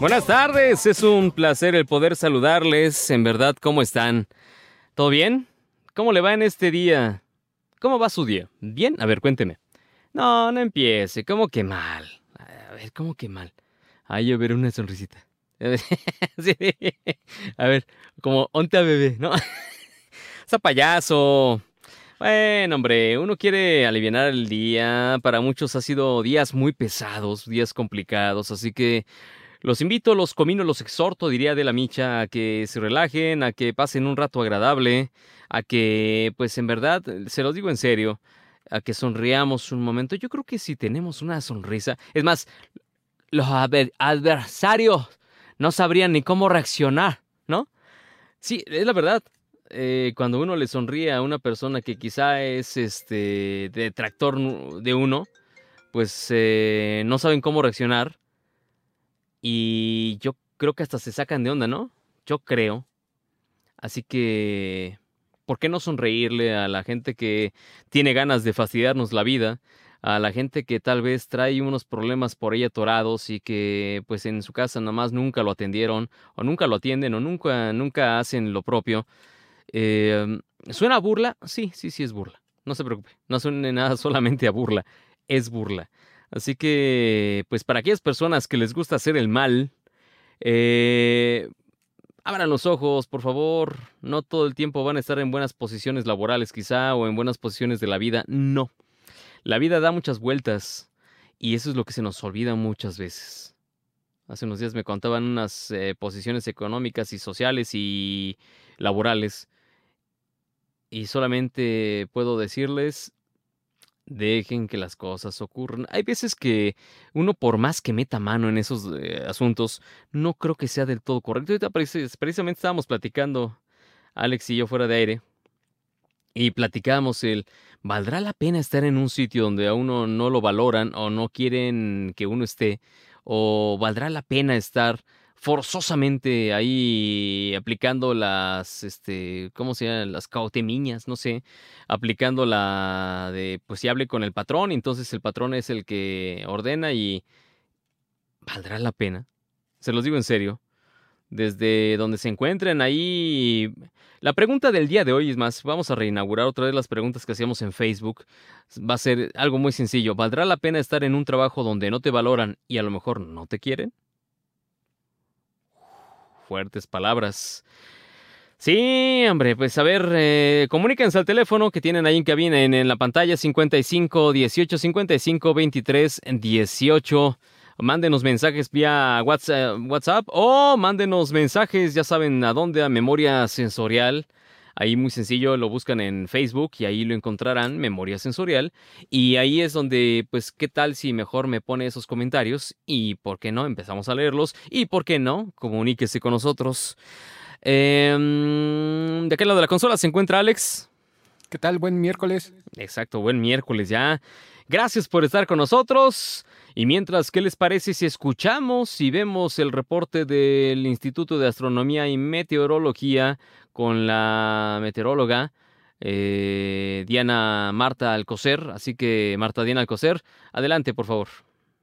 Buenas tardes, es un placer el poder saludarles. En verdad, ¿cómo están? ¿Todo bien? ¿Cómo le va en este día? ¿Cómo va su día? ¿Bien? A ver, cuénteme. No, no empiece. ¿Cómo que mal? A ver, ¿cómo que mal? Ay, a ver, una sonrisita. A ver, como onta bebé, ¿no? Esa payaso. Bueno, hombre, uno quiere aliviar el día. Para muchos ha sido días muy pesados, días complicados, así que los invito, los comino, los exhorto, diría de la micha, a que se relajen, a que pasen un rato agradable, a que, pues en verdad, se los digo en serio, a que sonriamos un momento. Yo creo que si tenemos una sonrisa, es más, los adversarios no sabrían ni cómo reaccionar, ¿no? Sí, es la verdad. Eh, cuando uno le sonríe a una persona que quizá es este detractor de uno, pues eh, no saben cómo reaccionar y yo creo que hasta se sacan de onda, ¿no? Yo creo. Así que, ¿por qué no sonreírle a la gente que tiene ganas de fastidiarnos la vida? A la gente que tal vez trae unos problemas por ella atorados y que pues en su casa nada más nunca lo atendieron o nunca lo atienden o nunca, nunca hacen lo propio. Em, ¿Suena a burla? Sí, sí, sí es burla. No se preocupe. No suena nada solamente a burla. Es burla. Así que, pues para aquellas personas que les gusta hacer el mal, eh, abran los ojos, por favor. No todo el tiempo van a estar en buenas posiciones laborales quizá o en buenas posiciones de la vida. No. La vida da muchas vueltas y eso es lo que se nos olvida muchas veces. Hace unos días me contaban unas eh, posiciones económicas y sociales y laborales y solamente puedo decirles Dejen que las cosas ocurran. Hay veces que uno, por más que meta mano en esos eh, asuntos, no creo que sea del todo correcto. Ahorita precisamente estábamos platicando, Alex y yo fuera de aire, y platicábamos el, ¿valdrá la pena estar en un sitio donde a uno no lo valoran o no quieren que uno esté? ¿O valdrá la pena estar forzosamente ahí aplicando las, este, ¿cómo se llama? Las cautemiñas, no sé, aplicando la de, pues si hable con el patrón, entonces el patrón es el que ordena y valdrá la pena. Se los digo en serio. Desde donde se encuentren ahí. La pregunta del día de hoy es más, vamos a reinaugurar otra vez las preguntas que hacíamos en Facebook. Va a ser algo muy sencillo. ¿Valdrá la pena estar en un trabajo donde no te valoran y a lo mejor no te quieren? Fuertes palabras. Sí, hombre, pues a ver, eh, comuníquense al teléfono que tienen ahí en cabina en, en la pantalla 55 18 55 23 18. Mándenos mensajes vía WhatsApp o mándenos mensajes, ya saben a dónde, a memoria sensorial Ahí muy sencillo lo buscan en Facebook y ahí lo encontrarán, Memoria Sensorial. Y ahí es donde, pues, ¿qué tal si mejor me pone esos comentarios? Y por qué no, empezamos a leerlos. Y por qué no, comuníquese con nosotros. Em, de aquel lado de la consola se encuentra Alex. ¿Qué tal? Buen miércoles. Exacto, buen miércoles ya. Gracias por estar con nosotros. Y mientras, ¿qué les parece si escuchamos y vemos el reporte del Instituto de Astronomía y Meteorología con la meteoróloga eh, Diana Marta Alcocer? Así que, Marta Diana Alcocer, adelante, por favor.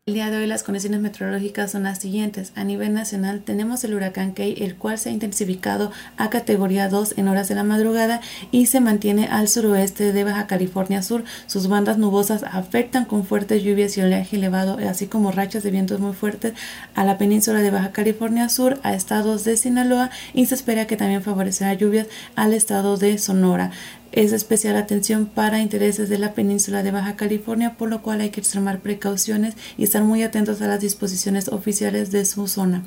El día de hoy las condiciones meteorológicas son las siguientes. A nivel nacional tenemos el huracán Key, el cual se ha intensificado a categoría 2 en horas de la madrugada y se mantiene al suroeste de Baja California Sur. Sus bandas nubosas afectan con fuertes lluvias y oleaje elevado, así como rachas de vientos muy fuertes a la península de Baja California Sur, a estados de Sinaloa y se espera que también favorecerá lluvias al estado de Sonora es especial atención para intereses de la península de Baja California, por lo cual hay que extremar precauciones y estar muy atentos a las disposiciones oficiales de su zona.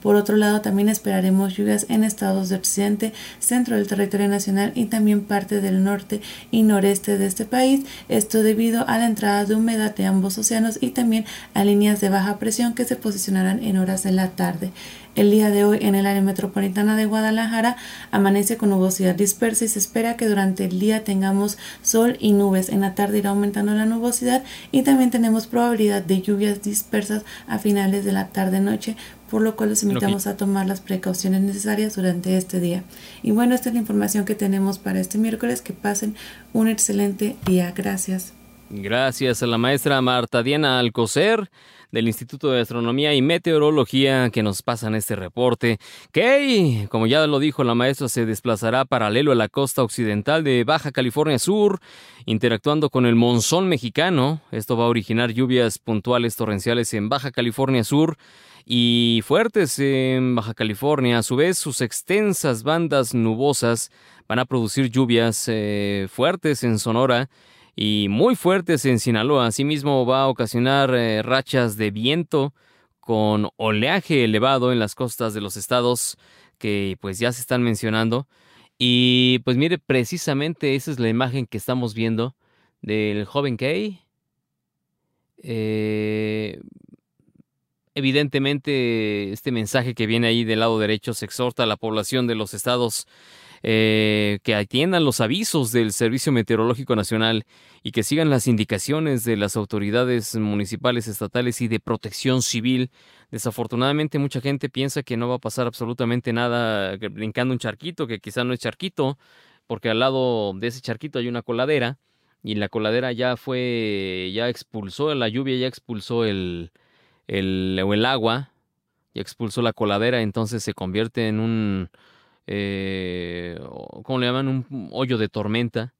Por otro lado, también esperaremos lluvias en estados de occidente, centro del territorio nacional y también parte del norte y noreste de este país, esto debido a la entrada de humedad de ambos océanos y también a líneas de baja presión que se posicionarán en horas de la tarde. El día de hoy en el área metropolitana de Guadalajara amanece con nubosidad dispersa y se espera que durante el día tengamos sol y nubes. En la tarde irá aumentando la nubosidad y también tenemos probabilidad de lluvias dispersas a finales de la tarde-noche, por lo cual los invitamos a tomar las precauciones necesarias durante este día. Y bueno, esta es la información que tenemos para este miércoles. Que pasen un excelente día. Gracias. Gracias a la maestra Marta Diana Alcocer del Instituto de Astronomía y Meteorología que nos pasan este reporte. Que, como ya lo dijo la maestra, se desplazará paralelo a la costa occidental de Baja California Sur, interactuando con el monzón mexicano. Esto va a originar lluvias puntuales torrenciales en Baja California Sur y fuertes en Baja California. A su vez, sus extensas bandas nubosas van a producir lluvias eh, fuertes en Sonora y muy fuertes en Sinaloa. Asimismo, va a ocasionar eh, rachas de viento con oleaje elevado en las costas de los estados que pues ya se están mencionando. Y pues mire, precisamente esa es la imagen que estamos viendo del joven Kay. Eh, evidentemente, este mensaje que viene ahí del lado derecho se exhorta a la población de los estados eh, que atiendan los avisos del Servicio Meteorológico Nacional y que sigan las indicaciones de las autoridades municipales, estatales y de protección civil. Desafortunadamente mucha gente piensa que no va a pasar absolutamente nada brincando un charquito, que quizá no es charquito, porque al lado de ese charquito hay una coladera y la coladera ya fue, ya expulsó la lluvia, ya expulsó el, el, el agua, ya expulsó la coladera, entonces se convierte en un eh, ¿cómo le llaman? Un hoyo de tormenta.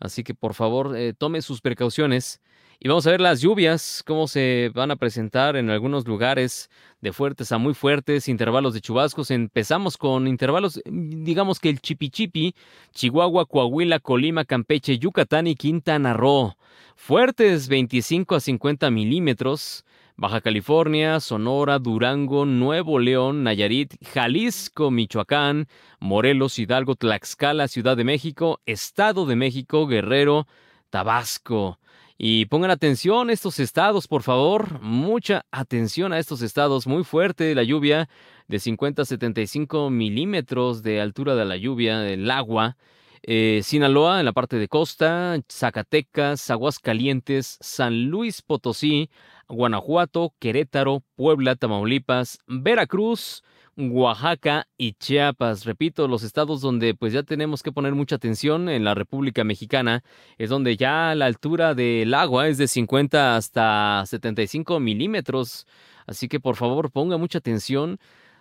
Así que por favor eh, tome sus precauciones. Y vamos a ver las lluvias, cómo se van a presentar en algunos lugares de fuertes a muy fuertes, intervalos de chubascos. Empezamos con intervalos, digamos que el Chipichipi, Chihuahua, Coahuila, Colima, Campeche, Yucatán y Quintana Roo. Fuertes 25 a 50 milímetros. Baja California, Sonora, Durango, Nuevo León, Nayarit, Jalisco, Michoacán, Morelos, Hidalgo, Tlaxcala, Ciudad de México, Estado de México, Guerrero, Tabasco. Y pongan atención a estos estados, por favor. Mucha atención a estos estados. Muy fuerte la lluvia, de 50 a 75 milímetros de altura de la lluvia, del agua. Eh, Sinaloa en la parte de costa, Zacatecas, Aguascalientes, San Luis Potosí, Guanajuato, Querétaro, Puebla, Tamaulipas, Veracruz, Oaxaca y Chiapas. Repito, los estados donde pues ya tenemos que poner mucha atención en la República Mexicana es donde ya la altura del agua es de 50 hasta 75 milímetros. Así que por favor ponga mucha atención.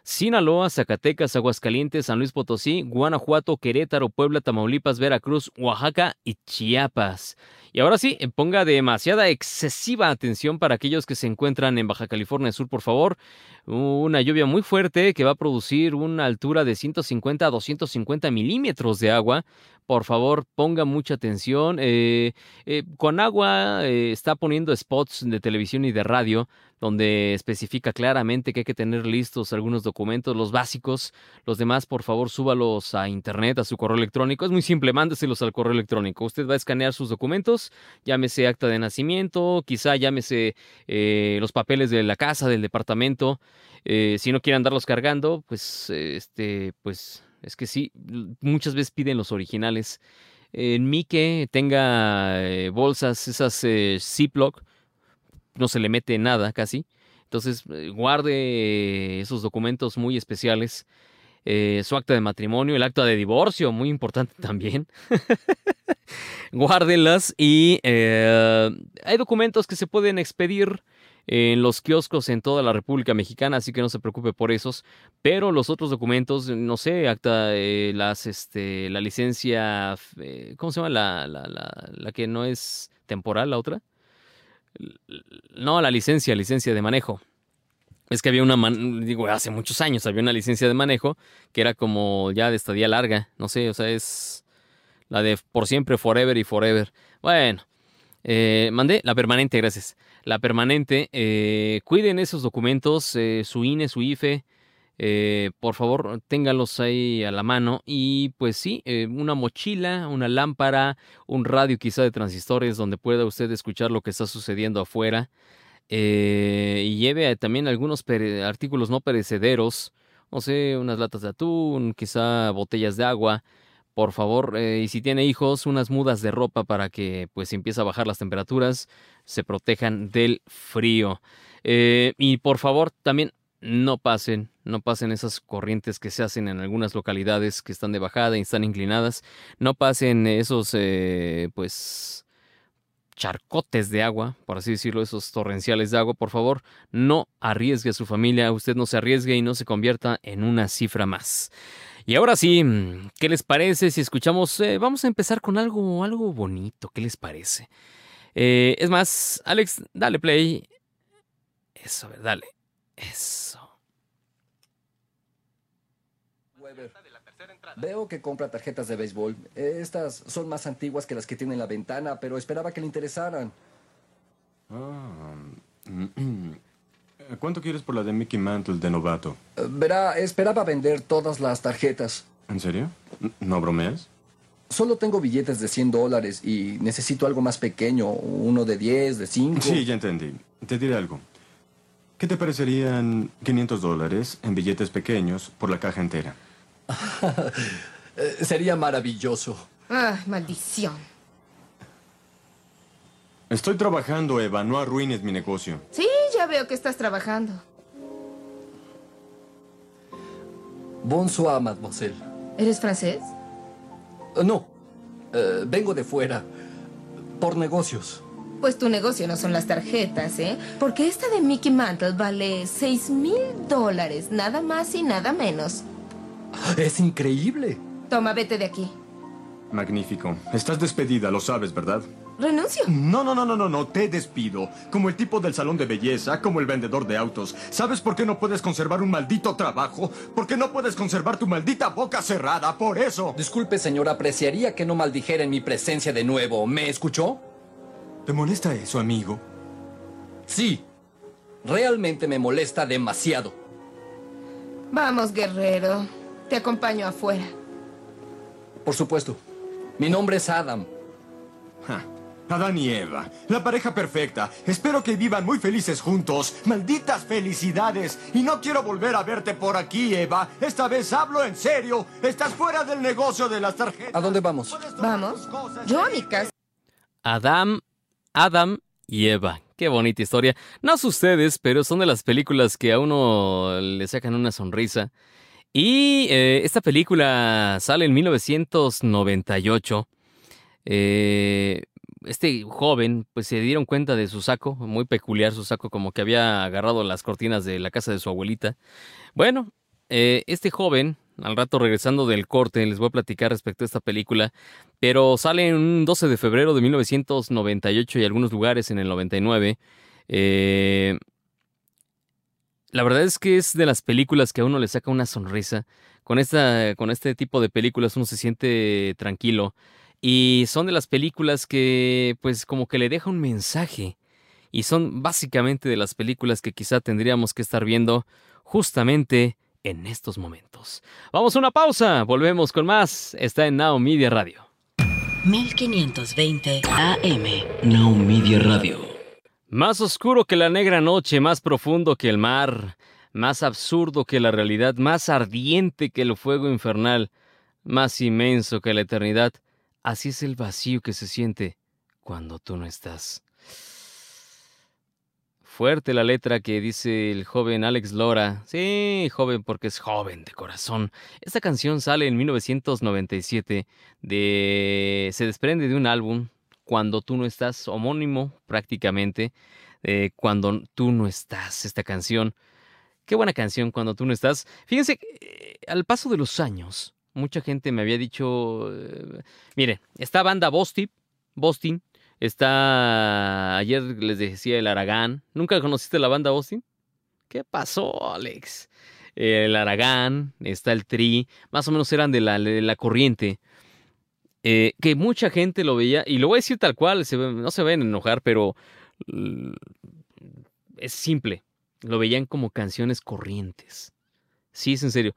Sinaloa, Zacatecas, Aguascalientes, San Luis Potosí, Guanajuato, Querétaro, Puebla, Tamaulipas, Veracruz, Oaxaca y Chiapas. Y ahora sí, eh, ponga demasiada excesiva atención para aquellos que se encuentran en Baja California Sur, por favor. Una lluvia muy fuerte que va a producir una altura de 150 a 250 milímetros de agua. Por favor, ponga mucha atención. Eh, eh, con agua está poniendo spots de televisión y de radio donde especifica claramente que hay que tener listos algunos documentos, los básicos. Los demás, por favor, súbalos a internet, a su correo electrónico. Es muy simple, mándeselos al correo electrónico. Usted va a escanear sus documentos, llámese acta de nacimiento, quizá llámese eh, los papeles de la casa, del departamento. Eh, si no quiere andarlos cargando, pues, este, pues, es que sí, muchas veces piden los originales. En mi que tenga eh, bolsas, esas Ziploc, no se le mete nada casi. Entonces, eh, guarde esos documentos muy especiales. Eh, su acta de matrimonio, el acta de divorcio, muy importante también. Guárdenlas y eh, hay documentos que se pueden expedir en los kioscos en toda la República Mexicana, así que no se preocupe por esos. Pero los otros documentos, no sé, acta, las, este, la licencia, ¿cómo se llama? La, la, la, la que no es temporal, la otra. No, la licencia, licencia de manejo. Es que había una, digo, hace muchos años había una licencia de manejo que era como ya de estadía larga, no sé, o sea, es la de por siempre, forever y forever. Bueno, eh, mandé la permanente, gracias. La permanente, eh, cuiden esos documentos, eh, su INE, su IFE, eh, por favor, ténganlos ahí a la mano. Y pues sí, eh, una mochila, una lámpara, un radio quizá de transistores donde pueda usted escuchar lo que está sucediendo afuera. Eh, y lleve también algunos artículos no perecederos, no sé, unas latas de atún, quizá botellas de agua. Por favor, y si tiene hijos, unas mudas de ropa para que pues empiece a bajar las temperaturas, se protejan del frío. y por favor, también no pasen, no pasen esas corrientes que se hacen en algunas localidades que están de bajada y están inclinadas, no pasen esos, eh, pues, charcotes de agua, por así decirlo, esos torrenciales de agua, por favor, no arriesgue a su familia, usted no se arriesgue y no se convierta en una cifra más. Y ahora sí, ¿qué les parece si escuchamos? Eh, vamos a empezar con algo, algo bonito, ¿qué les parece? Eh, es más, Alex, dale play. Eso, dale. Eso. Veo que compra tarjetas de béisbol. Estas son más antiguas que las que tiene en la ventana, pero esperaba que le interesaran. Ah, ¿Cuánto quieres por la de Mickey Mantle de novato? Eh, verá, esperaba vender todas las tarjetas. ¿En serio? ¿No bromeas? Solo tengo billetes de 100 dólares y necesito algo más pequeño, uno de 10, de 5. Sí, ya entendí. Te diré algo. ¿Qué te parecerían 500 dólares en billetes pequeños por la caja entera? Eh, sería maravilloso. Ah, maldición. Estoy trabajando, Eva. No arruines mi negocio. Sí, ya veo que estás trabajando. Bonsoir, mademoiselle. ¿Eres francés? Uh, no. Uh, vengo de fuera. Por negocios. Pues tu negocio no son las tarjetas, ¿eh? Porque esta de Mickey Mantle vale 6 mil dólares, nada más y nada menos. Es increíble. Toma, vete de aquí. Magnífico. Estás despedida, lo sabes, ¿verdad? Renuncio. No, no, no, no, no, no, te despido. Como el tipo del salón de belleza, como el vendedor de autos. ¿Sabes por qué no puedes conservar un maldito trabajo? Porque no puedes conservar tu maldita boca cerrada, por eso. Disculpe, señor, apreciaría que no maldijera en mi presencia de nuevo. ¿Me escuchó? ¿Te molesta eso, amigo? Sí. Realmente me molesta demasiado. Vamos, guerrero. Te acompaño afuera. Por supuesto. Mi nombre es Adam. Adán y Eva, la pareja perfecta. Espero que vivan muy felices juntos. Malditas felicidades. Y no quiero volver a verte por aquí, Eva. Esta vez hablo en serio. Estás fuera del negocio de las tarjetas. ¿A dónde vamos? Vamos. Yo a mi casa. Adam, Adam y Eva. Qué bonita historia. No sé ustedes, pero son de las películas que a uno le sacan una sonrisa. Y eh, esta película sale en 1998. Eh, este joven, pues se dieron cuenta de su saco, muy peculiar su saco, como que había agarrado las cortinas de la casa de su abuelita. Bueno, eh, este joven, al rato regresando del corte, les voy a platicar respecto a esta película, pero sale en un 12 de febrero de 1998 y algunos lugares en el 99. Eh, la verdad es que es de las películas que a uno le saca una sonrisa. Con, esta, con este tipo de películas uno se siente tranquilo. Y son de las películas que pues como que le deja un mensaje. Y son básicamente de las películas que quizá tendríamos que estar viendo justamente en estos momentos. Vamos a una pausa, volvemos con más. Está en Now Media Radio. 1520 AM Now Media Radio. Más oscuro que la negra noche, más profundo que el mar, más absurdo que la realidad, más ardiente que el fuego infernal, más inmenso que la eternidad. Así es el vacío que se siente cuando tú no estás. Fuerte la letra que dice el joven Alex Lora. Sí, joven porque es joven de corazón. Esta canción sale en 1997 de se desprende de un álbum Cuando tú no estás homónimo prácticamente eh, Cuando tú no estás esta canción. Qué buena canción Cuando tú no estás. Fíjense eh, al paso de los años mucha gente me había dicho, eh, mire, esta banda Boston, Boston, está, ayer les decía el Aragán, ¿nunca conociste la banda Boston? ¿Qué pasó, Alex? El Aragán, está el Tri, más o menos eran de la, de la corriente. Eh, que mucha gente lo veía, y lo voy a decir tal cual, no se ven enojar, pero es simple. Lo veían como canciones corrientes. Sí, es en serio.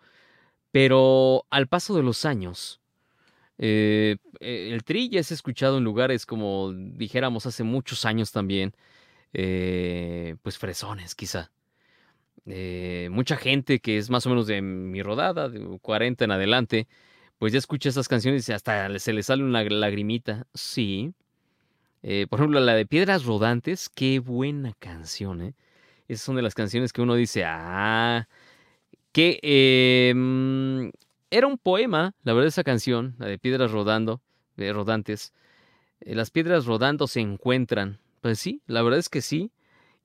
Pero al paso de los años, eh, eh, el tri ya es escuchado en lugares como dijéramos hace muchos años también, eh, pues fresones quizá. mucha gente que es más o menos de mi rodada, de 40 en adelante, pues ya escucha esas canciones y hasta se le sale una lagrimita. Sí. por ejemplo, la de Piedras Rodantes, qué buena canción. Esas son de las canciones que uno dice, ah, que em, era un poema, la verdad, esa canción, la de Piedras Rodando, de Rodantes, Eh, las piedras rodando se encuentran. Pues sí, la verdad es que sí.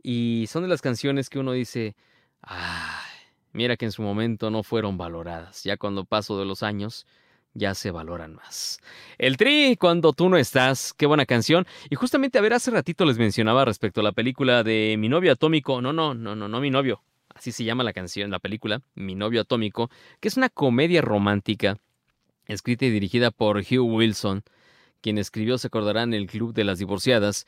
Y son de las canciones que uno dice, ay, mira que en su momento no fueron valoradas. Ya cuando paso de los años, ya se valoran más. El Tri, cuando tú no estás, qué buena canción. Y justamente, a ver, hace ratito les mencionaba respecto a la película de Mi novio atómico. No, no, no, no, no mi novio. Así se llama la canción, la película, Mi novio atómico, que es una comedia romántica escrita y dirigida por Hugh Wilson, quien escribió, se acordarán, El Club de las Divorciadas.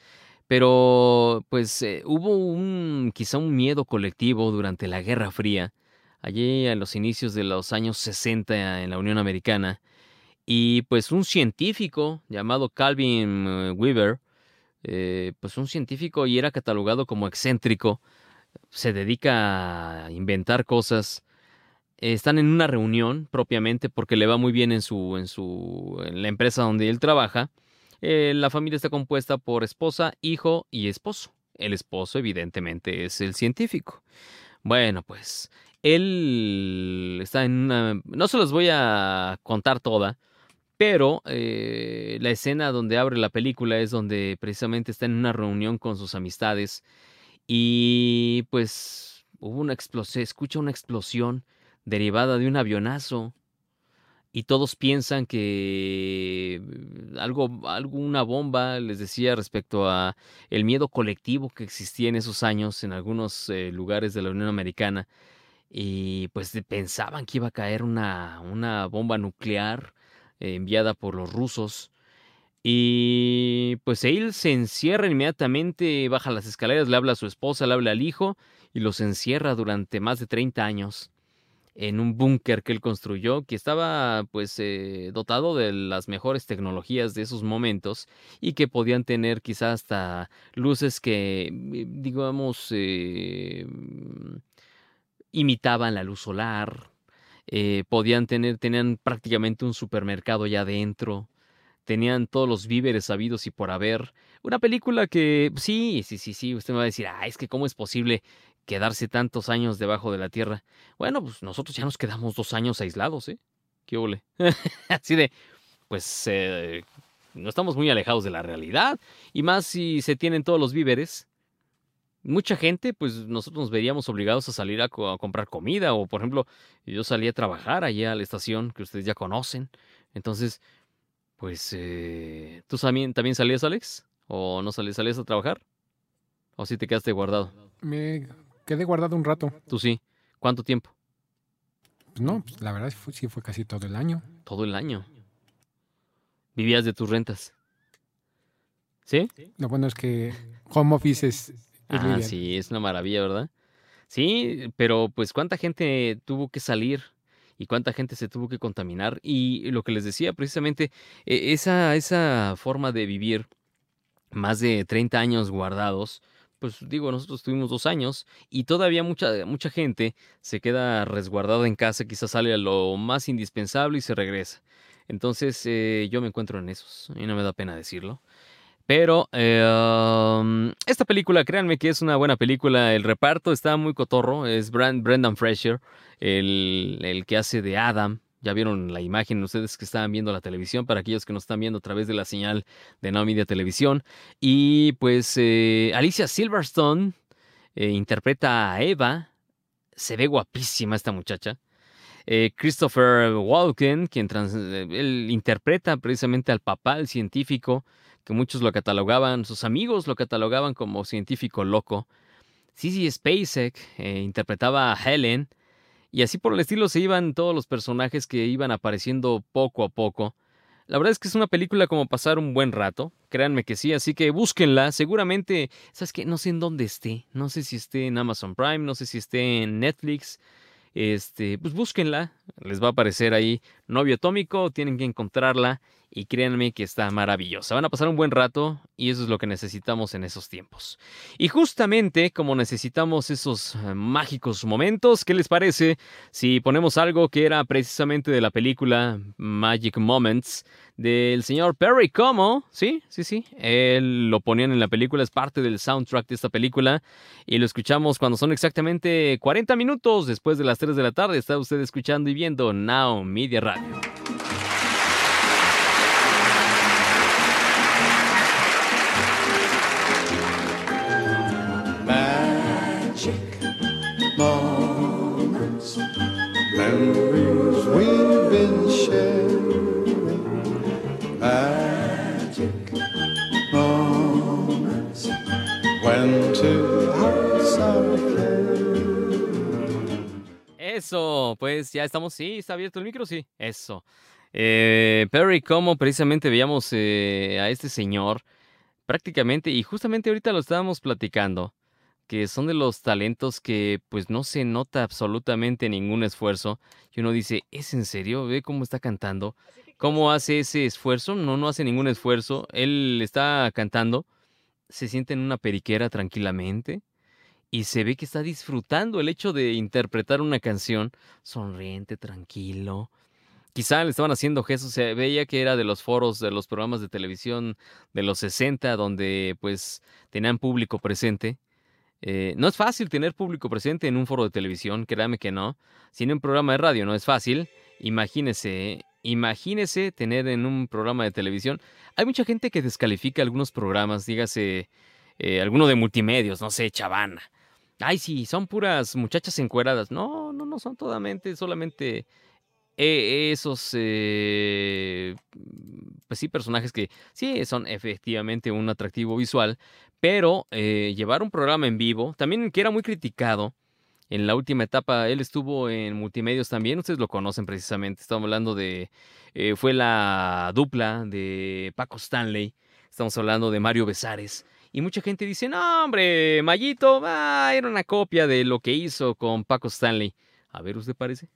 Pero, pues, eh, hubo un, quizá un miedo colectivo durante la Guerra Fría, allí en los inicios de los años 60 en la Unión Americana, y pues un científico llamado Calvin eh, Weaver, eh, pues un científico y era catalogado como excéntrico, se dedica a inventar cosas. Están en una reunión propiamente porque le va muy bien en su, en su, en la empresa donde él trabaja. Eh, la familia está compuesta por esposa, hijo y esposo. El esposo, evidentemente, es el científico. Bueno, pues él está en una. No se los voy a contar toda, pero eh, la escena donde abre la película es donde precisamente está en una reunión con sus amistades y pues hubo una explosión, escucha una explosión derivada de un avionazo y todos piensan que mm, algo, alguna bomba, les decía respecto a el miedo colectivo que existía en esos años en algunos eh, lugares de la Unión Americana y pues pensaban que iba a caer una, una bomba nuclear eh, enviada por los rusos. Y pues él se encierra inmediatamente, baja las escaleras, le habla a su esposa, le habla al hijo y los encierra durante más de 30 años en un búnker que él construyó, que estaba pues eh, dotado de las mejores tecnologías de esos momentos y que podían tener quizás hasta luces que, mm, digamos, eh, imitaban la luz solar, eh, podían tener, tenían prácticamente un supermercado ya adentro, tenían todos los víveres sabidos y por haber. Una película que, sí, sí, sí, sí, usted me va a decir, ah, es que cómo es posible quedarse tantos años debajo de la tierra. Bueno, pues nosotros ya nos quedamos dos años aislados, ¿eh? Qué ole. Así de, pues, eh, no estamos muy alejados de la realidad. Y más si se tienen todos los víveres, mucha gente, pues nosotros nos veríamos obligados a salir a, comprar comida o, por ejemplo, yo salí a trabajar allá a la estación que ustedes ya conocen. Entonces, pues, eh, ¿tú también, también salías, Alex? ¿O no salías, salías a trabajar? ¿O sí te quedaste guardado? Me quedé guardado un rato. ¿Tú sí? ¿Cuánto tiempo? Pues no, pues la verdad sí fue casi todo el año. Todo el año. ¿Vivías de tus rentas? ¿Sí? Lo bueno es que home office es Ah, sí, es una maravilla, ¿verdad? Sí, pero pues cuánta gente tuvo que salir y cuánta gente se tuvo que contaminar. Y lo que les decía, precisamente, e, esa, esa forma de vivir más de 30 años guardados, pues digo, nosotros tuvimos dos años y todavía mucha, mucha gente se queda resguardada en casa, quizás sale a lo más indispensable y se regresa. Entonces eh, yo me encuentro en esos y no me da pena decirlo. Pero em, esta película, créanme que es una buena película. El reparto está muy cotorro. Es Brendan Fraser, el, el, que hace de Adam. Ya vieron la imagen ustedes que estaban viendo la televisión, para aquellos que nos están viendo a través de la señal de Now Media Televisión. Y pues eh, Alicia Silverstone eh, interpreta a Eva. Se ve guapísima esta muchacha. Eh, Christopher Walken, quien él interpreta precisamente al papá, el científico que muchos lo catalogaban, sus amigos lo catalogaban como científico loco. Sissy Spacek eh, interpretaba a Helen, y así por el estilo se iban todos los personajes que iban apareciendo poco a poco. La verdad es que es una película como pasar un buen rato, créanme que sí, así que búsquenla, seguramente, ¿sabes qué? No sé en dónde esté, no sé si esté en Amazon Prime, no sé si esté en Netflix, este, pues búsquenla, les va a aparecer ahí Novio Atómico, tienen que encontrarla y créanme que está maravillosa. Van a pasar un buen rato y eso es lo que necesitamos en esos tiempos. Y justamente como necesitamos esos eh, mágicos momentos, ¿qué les parece si ponemos algo que era precisamente de la película Magic Moments del señor Perry Como? Sí, sí, sí. Él lo ponían en la película, es parte del soundtrack de esta película y lo escuchamos cuando son exactamente 40 minutos después de las 3 de la tarde. Está usted escuchando y viendo Now Media Radio. Eso, pues ya estamos, sí, está abierto el micro, sí, eso. Eh, Perry, como precisamente veíamos eh, a este señor, prácticamente, y justamente ahorita lo estábamos platicando, que son de los talentos que pues no se nota absolutamente ningún esfuerzo, y uno dice, ¿es en serio? ¿Ve cómo está cantando? ¿Cómo hace ese esfuerzo? No, no hace ningún esfuerzo, él está cantando, se siente en una periquera tranquilamente, y se ve que está disfrutando el hecho de interpretar una canción sonriente, tranquilo. Quizá le estaban haciendo gestos, se veía que era de los foros de los programas de televisión de los 60, donde pues tenían público presente. Eh, no es fácil tener público presente en un foro de televisión, créame que no. Si en un programa de radio no es fácil, imagínese, imagínese tener en un programa de televisión. Hay mucha gente que descalifica algunos programas, dígase eh, alguno de multimedios, no sé, Chavana. Ay, sí, son puras muchachas encueradas. No, no, no son totalmente, solamente eh, esos, eh, pues sí, personajes que sí son efectivamente un atractivo visual, pero eh, llevar un programa en vivo, también que era muy criticado. En la última etapa, él estuvo en multimedios también, ustedes lo conocen precisamente, estamos hablando de, eh, fue la dupla de Paco Stanley, estamos hablando de Mario Besares. Y mucha gente dice, no, hombre, Mayito, ah, era una copia de lo que hizo con Paco Stanley. A ver, ¿usted parece?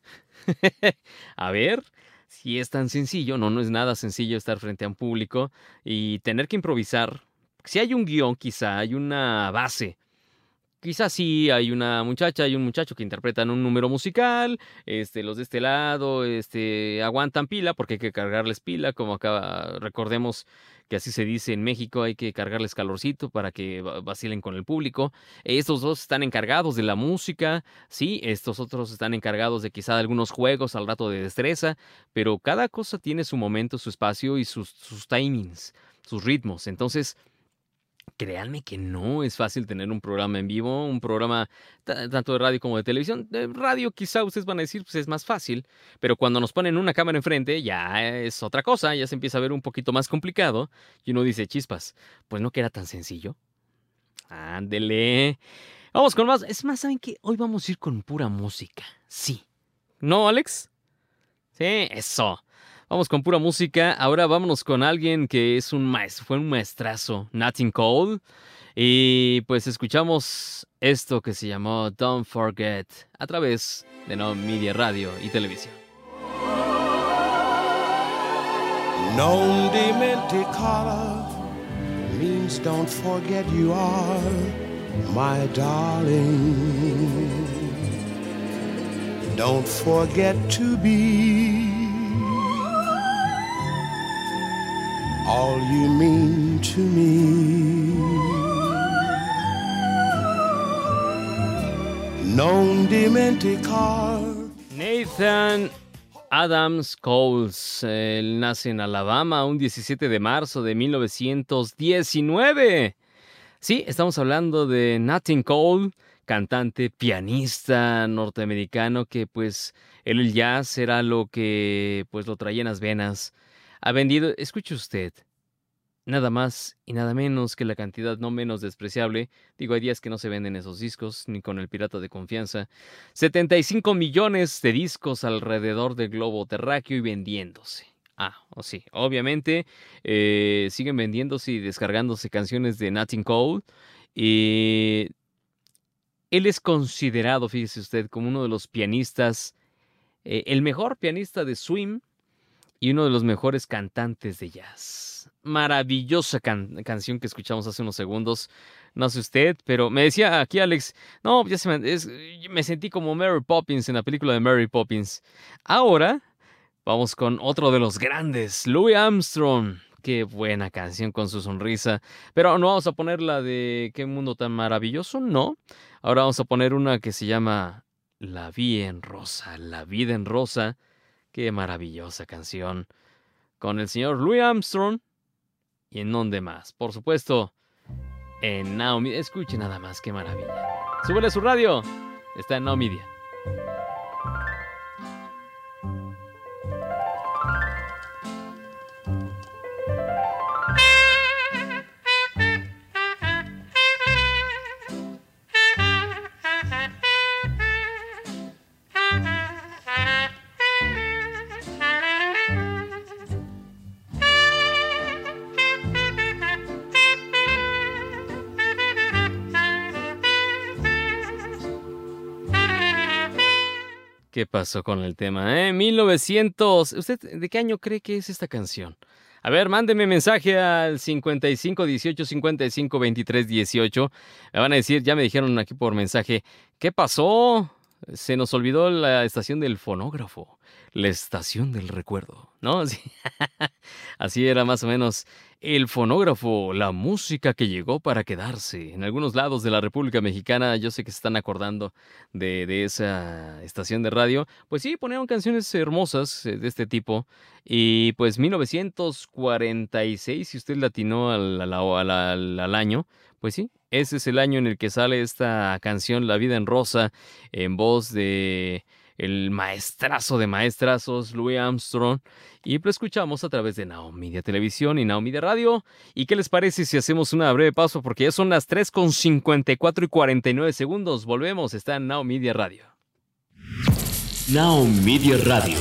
a ver, si es tan sencillo, no, no es nada sencillo estar frente a un público y tener que improvisar. Si hay un guion, quizá hay una base. Quizás sí hay una muchacha y un muchacho que interpretan un número musical, este, los de este lado, este, aguantan pila porque hay que cargarles pila, como acá recordemos que así se dice en México, hay que cargarles calorcito para que vacilen con el público. Estos dos están encargados de la música, sí, estos otros están encargados de quizá algunos juegos al rato de destreza, pero cada cosa tiene su momento, su espacio y sus timings, sus ritmos. Entonces, Créanme que no es fácil tener un programa en vivo, un programa tanto de radio como de televisión. De radio quizá ustedes van a decir, pues es más fácil, pero cuando nos ponen una cámara enfrente ya es otra cosa, ya se empieza a ver un poquito más complicado y uno dice, chispas, pues no que era tan sencillo. Ándele. Vamos con más. Es más, ¿saben qué? Hoy vamos a ir con pura música. Sí. ¿No, Alex? Sí, eso. Vamos con pura música. Ahora vámonos con alguien que es un maestro, fue un maestrazo, Nothing Cole. Y pues escuchamos esto que se llamó Don't Forget a través de No Media Radio y Televisión. Non means don't forget you are my darling. Don't forget to be all you mean to me. Non dimenticar. Nathan Adams Coles. Él nace en Alabama un 17 de marzo de 1919. Sí, estamos hablando de Nathan Cole, cantante, pianista norteamericano que pues el jazz era lo que pues lo traía en las venas. Ha vendido, escuche usted, nada más y nada menos que la cantidad no menos despreciable, digo, hay días que no se venden esos discos, ni con el pirata de confianza, 75 millones de discos alrededor del globo terráqueo y vendiéndose. Ah, o sí, obviamente eh, siguen vendiéndose y descargándose canciones de Nothing Cole. Y él es considerado, fíjese usted, como uno de los pianistas, eh, el mejor pianista de swing y uno de los mejores cantantes de jazz. Maravillosa canción que escuchamos hace unos segundos. No sé usted, pero me decía aquí Alex, no, ya se me, me sentí como Mary Poppins en la película de Mary Poppins. Ahora vamos con otro de los grandes, Louis Armstrong. Qué buena canción con su sonrisa. Pero no vamos a poner la de Qué mundo tan maravilloso, no. Ahora vamos a poner una que se llama La vida en rosa, La vida en rosa Qué maravillosa canción. Con el señor Louis Armstrong. ¿Y en dónde más? Por supuesto, en Now Escuche nada más, qué maravilla. Súbele a su radio. Está en Now ¿Qué pasó con el tema? Eh? 1900. ¿Usted de qué año cree que es esta canción? A ver, mándeme mensaje al 55 18 55 23 18. Me van a decir, ya me dijeron aquí por mensaje, ¿qué pasó? Se nos olvidó la estación del fonógrafo, la estación del recuerdo, ¿no? Sí. Así era más o menos el fonógrafo, la música que llegó para quedarse. En algunos lados de la República Mexicana yo sé que se están acordando de, esa estación de radio. Pues sí, ponían canciones hermosas eh, de este tipo. Y pues 1946, si usted latinó al, al año, pues sí, ese es el año en el que sale esta canción La vida en rosa en voz de el maestrazo de maestrazos, Louis Armstrong, y lo escuchamos a través de Now Media Televisión y Now Media Radio. ¿Y qué les parece si hacemos una breve paso? Porque ya son las 3 con 54 y 49 segundos. Volvemos, está en Now Media Radio. Now Media Radio.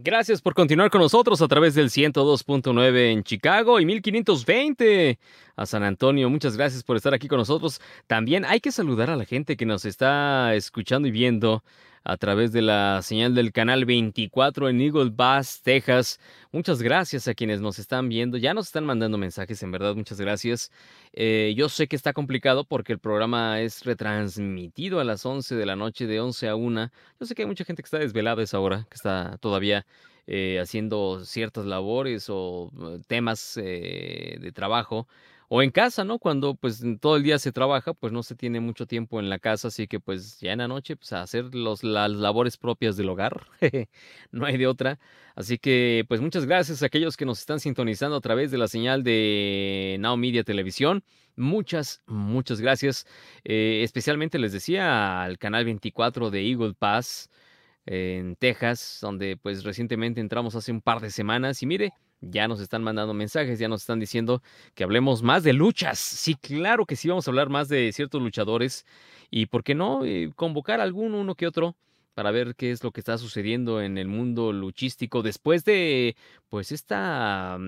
Gracias por continuar con nosotros a través del 102.9 en Chicago y 1520 a San Antonio. Muchas gracias por estar aquí con nosotros. También hay que saludar a la gente que nos está escuchando y viendo a través de la señal del canal 24 en Eagle Pass, Texas. Muchas gracias a quienes nos están viendo. Ya nos están mandando mensajes, en verdad, muchas gracias. Eh, yo sé que está complicado porque el programa es retransmitido a las 11 de la noche, de 11 a 1. Yo sé que hay mucha gente que está desvelada esa hora, que está todavía eh, haciendo ciertas labores o temas eh, de trabajo o en casa, ¿no? Cuando pues todo el día se trabaja, pues no se tiene mucho tiempo en la casa, así que pues ya en la noche pues a hacer los, las labores propias del hogar, no hay de otra. Así que pues muchas gracias a aquellos que nos están sintonizando a través de la señal de Now Media Televisión. Muchas, muchas gracias. Eh, especialmente les decía al canal 24 de Eagle Pass en Texas, donde pues recientemente entramos hace un par de semanas y mire, ya nos están mandando mensajes, ya nos están diciendo que hablemos más de luchas. Sí, claro que sí, vamos a hablar más de ciertos luchadores. Y por qué no eh, convocar a algún uno que otro para ver qué es lo que está sucediendo en el mundo luchístico después de pues esta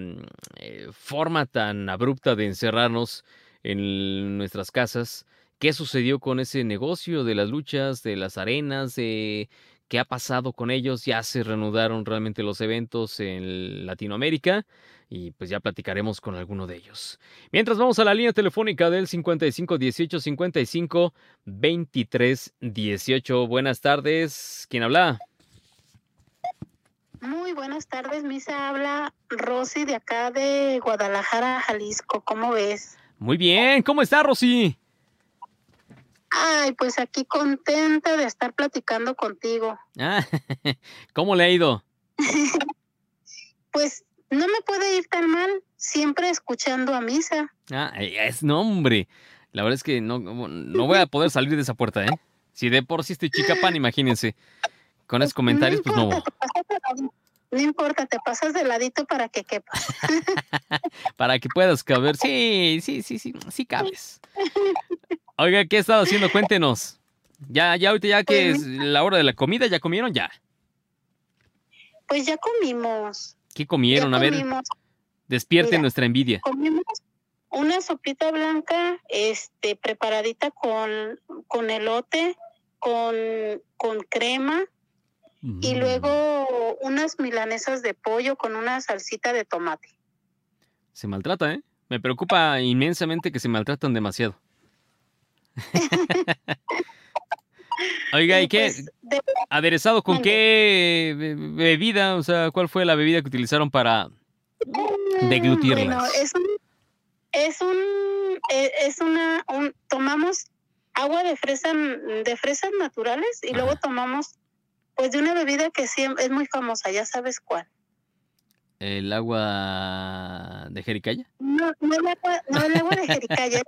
eh, forma tan abrupta de encerrarnos en nuestras casas. ¿Qué sucedió con ese negocio de las luchas, de las arenas, de qué ha pasado con ellos. Ya se reanudaron realmente los eventos en Latinoamérica y pues ya platicaremos con alguno de ellos. Mientras vamos a la línea telefónica del 55 18 55 23 18. Buenas tardes. ¿Quién habla? Muy buenas tardes, Misa. Habla Rosy de acá de Guadalajara, Jalisco. ¿Cómo ves? Muy bien. ¿Cómo está, Rosy? Ay, pues aquí contenta de estar platicando contigo. Ah, ¿Cómo le ha ido? pues no me puede ir tan mal, siempre escuchando a misa. Ah, es nombre. La verdad es que no, no voy a poder salir de esa puerta, ¿eh? Si de por sí estoy chica pan, imagínense. Con esos comentarios, no importa, pues no. No importa, te pasas de ladito para que quepas. para que puedas caber. Sí, sí, sí, sí, sí cabes. Oiga, ¿qué ha estado haciendo? Cuéntenos. Ya, ya ahorita ya que es la hora de la comida, ¿ya comieron? Ya. Pues ya comimos. ¿Qué comieron? Ya A ver, comimos. Mira, nuestra envidia. Comimos una sopita blanca, este, preparadita con, con elote, con, con crema, y Mm. luego unas milanesas de pollo con una salsita de tomate. Se maltrata, ¿eh? Me preocupa inmensamente que se maltratan demasiado. Oiga, ¿y qué? pues, de- ¿Aderezado con qué be- bebida? O sea, ¿cuál fue la bebida que utilizaron para deglutirlas? Bueno, es un, es un, e- es una, un, tomamos agua de fresa, de fresas naturales y luego tomamos, pues de una bebida que sí es muy famosa, ya sabes cuál. ¿El agua de Jericaya? No, no el agua, no el agua de Jericaya,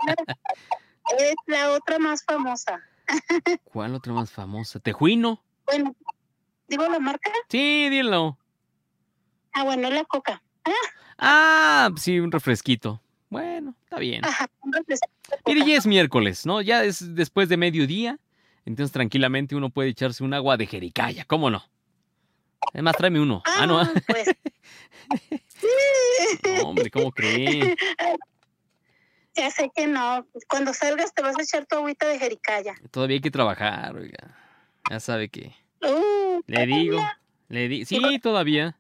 es la- otra más famosa. ¿Cuál otra más famosa? ¿Tejuino? Bueno, digo la marca. Sí, dilo. Ah, bueno, la coca. Ah, sí, un refresquito. Bueno, está bien. Ajá, un refresco de Mire, ya es miércoles, ¿no? Ya es después de mediodía. Entonces tranquilamente uno puede echarse un agua de jericaya, ¿cómo no? Además, tráeme uno. Ah, no. Pues, No, hombre, ¿cómo cree? ya sé que no. Cuando salgas te vas a echar tu agüita de jericaya. Todavía hay que trabajar, oiga. Ya sabe que. Uh, Le digo, le di. Sí, todavía.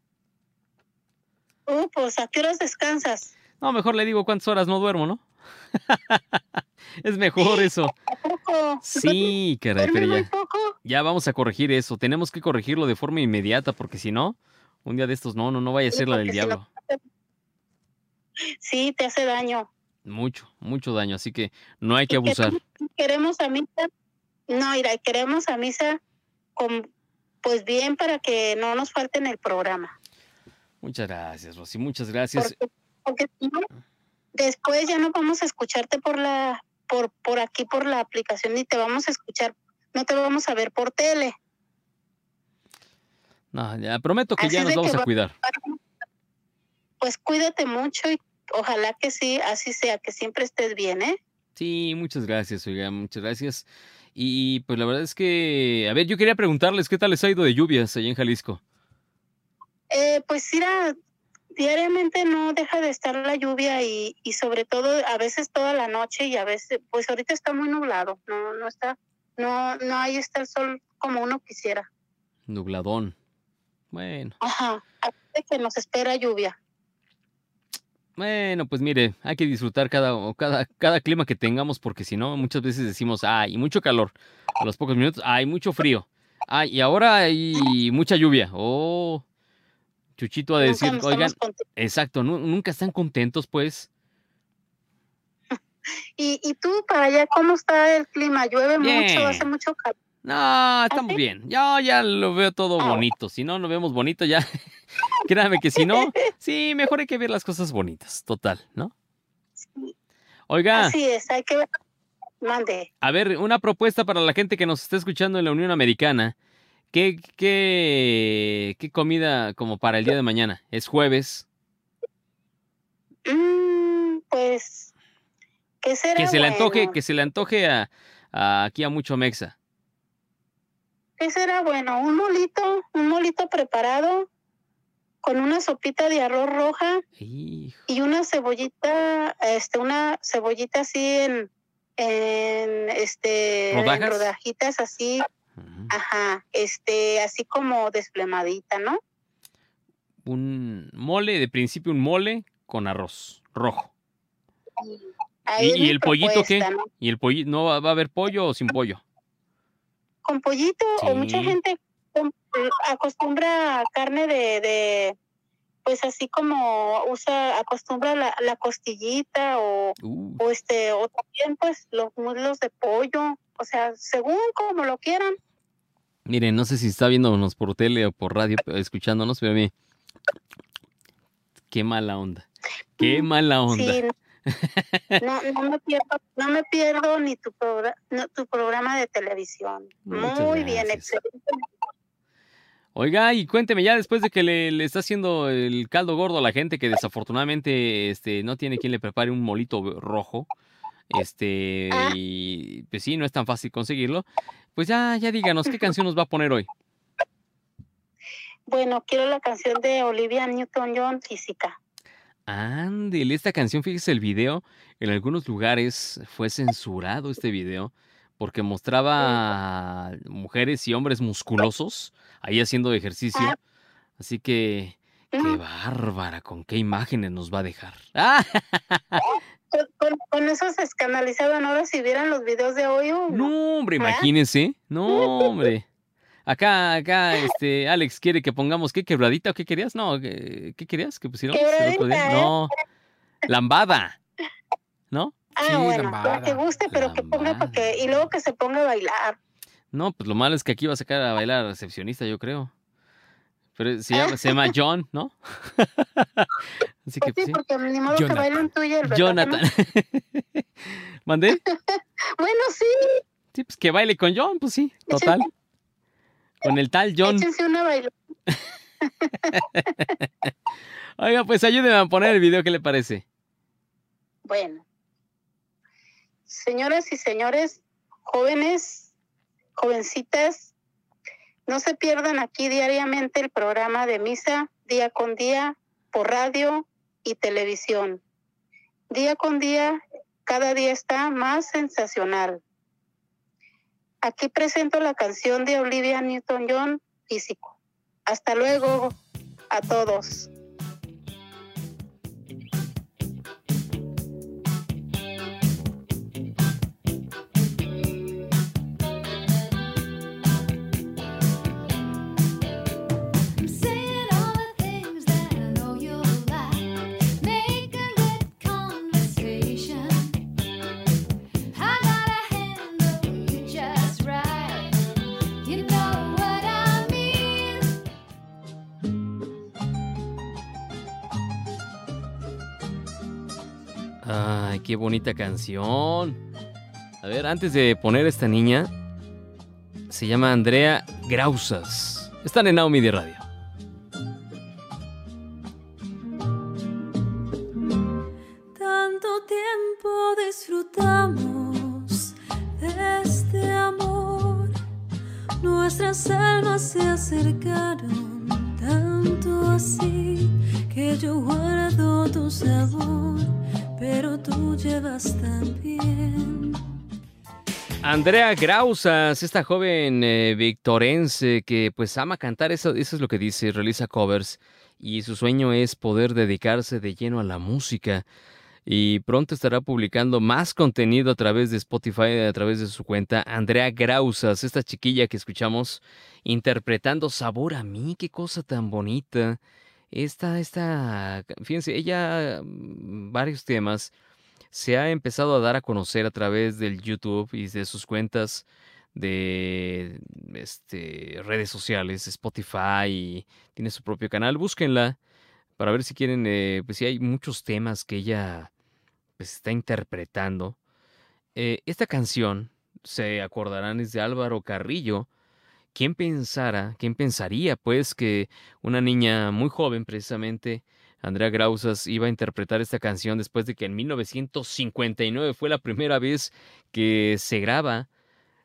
uh, pues ¿a qué horas descansas? No, mejor le digo cuántas horas no duermo, ¿no? es mejor eso. Sí, caray, ¿Duermes pero ya. vamos a corregir eso. Tenemos que corregirlo de forma inmediata, porque si no, un día de estos no, no, no vaya a ser la del diablo. Sí, te hace daño. Mucho, mucho daño. Así que no hay que abusar. queremos- a misa. No, mira, queremos a misa con, pues bien para que no nos falte en el programa. Muchas gracias, Rosy. Muchas gracias. Porque, porque después ya no vamos a escucharte por la, por, por aquí, por la aplicación, ni te vamos a escuchar, no te vamos a ver por tele. No, ya prometo que Así ya nos vamos a va- cuidar. Pues cuídate mucho y ojalá que sí, así sea, que siempre estés bien, ¿eh? Sí, muchas gracias, oiga, muchas gracias. Y pues la verdad es que, a ver, yo quería preguntarles qué tal les ha ido de lluvias allá en Jalisco. Eh, pues mira, diariamente no deja de estar la lluvia y, y sobre todo a veces toda la noche y a veces, pues ahorita está muy nublado, no, no está, no, no ahí está el sol como uno quisiera. Nubladón. Bueno, Ajá, que nos espera lluvia. bueno, pues mire, hay que disfrutar cada, cada, cada clima que tengamos, porque si no, muchas veces decimos, ay, mucho calor. A los pocos minutos, hay mucho frío. Ay, y ahora hay mucha lluvia. Oh, Chuchito a Nunca decir, nos oigan, estamos exacto, nu- nunca están contentos, pues. Y, y tú para allá, ¿cómo está el clima? ¿Llueve Bien. mucho? ¿Hace mucho calor? No, estamos sí? bien. Yo ya lo veo todo Ah. bonito. Si no lo vemos bonito, ya. Créame que si no, sí, mejor hay que ver las cosas bonitas. Total, ¿no? Oiga, Así es, hay que ver. Mande. a ver, una propuesta para la gente que nos está escuchando en la Unión Americana. ¿Qué, qué, qué comida como para el día de mañana? Es jueves. Mm, pues, ¿qué será Que se le antoje, bueno? que se le antoje a, a- aquí a mucho Mexa. ¿Qué será bueno? Un molito, un molito preparado con una sopita de arroz roja Hijo, y una cebollita, este, una cebollita así en, en este, en rodajitas así, ajá, este, así como desplemadita, ¿no? Un mole, de principio un mole con arroz rojo. Ahí ¿Y, el pollito qué? ¿no? ¿Y el pollito? ¿No va, va a haber pollo o sin pollo? Con pollito o mucha gente com- acostumbra carne de, de, pues así como usa, acostumbra la, la costillita o, Uh, o este, o también pues los muslos de pollo, o sea, según como lo quieran. miren, no sé si está viéndonos por tele o por radio, escuchándonos, pero mire. Qué mala onda. Qué mala onda. Sí, no, no me pierdo, no me pierdo ni tu, progra- no, tu programa de televisión. Muchas Muy bien, excelente. Oiga, y cuénteme ya después de que le, le está haciendo el caldo gordo a la gente que desafortunadamente este, no tiene quien le prepare un molito rojo. Este, Ah. y pues sí, no es tan fácil conseguirlo. Pues ya, ya díganos, ¿qué canción nos va a poner hoy? Bueno, quiero la canción de Olivia Newton-John, Física. Ándele, esta canción, fíjese el video, en algunos lugares fue censurado este video porque mostraba mujeres y hombres musculosos ahí haciendo ejercicio. Ah. Así que, qué bárbara, con qué imágenes nos va a dejar. ¡Ah! Con, con- con eso se escandalizaban ahora si vieran los videos de hoy. uy, no. No, hombre, ¿Ah? imagínense. No, hombre. Acá, acá, este, Alex quiere que pongamos, ¿qué quebradita o qué querías? No, ¿qué, qué querías que? Quebradita, ¿eh? No, lambada, ¿no? Ah, Sí, bueno, lambada. la que guste, pero que ponga para que, y luego que se ponga a bailar. No, pues lo malo es que aquí va a sacar a bailar recepcionista, yo creo. Pero se llama, se llama John, ¿no? Así que Pues pues, sí, porque ni modo que Jonathan. bailen tú y el ¿verdad que Jonathan. ¿Mandé? Bueno, sí, Sí, pues que baile con John, pues sí, total. Con el tal John. échense una baila. Oiga, pues ayúdeme a poner el video, ¿qué le parece? Bueno, señoras y señores, jóvenes jovencitas, no se pierdan aquí diariamente el programa de misa día con día por radio y televisión. Día con día, cada día está más sensacional. Aquí presento la canción de Olivia Newton-John, Físico. Hasta luego a todos. Qué bonita canción. A ver, antes de poner esta niña, se llama Andrea Grausas. Están en Naomi de Radio. Andrea Grausas, esta joven eh, victorense que pues ama cantar, eso, eso es lo que dice, realiza covers y su sueño es poder dedicarse de lleno a la música y pronto estará publicando más contenido a través de Spotify, a través de su cuenta. Andrea Grausas, esta chiquilla que escuchamos interpretando Sabor a mí, qué cosa tan bonita. Esta, esta, fíjense, ella, mm, varios temas se ha empezado a dar a conocer a través del YouTube y de sus cuentas de este, redes sociales, Spotify, y tiene su propio canal. Búsquenla para ver si quieren, eh, pues si hay muchos temas que ella pues, está interpretando. Eh, esta canción, se acordarán, es de Álvaro Carrillo. ¿Quién pensara, quién pensaría, pues, que una niña muy joven, precisamente, Andrea Grausas iba a interpretar esta canción después de que en 1959 fue la primera vez que se graba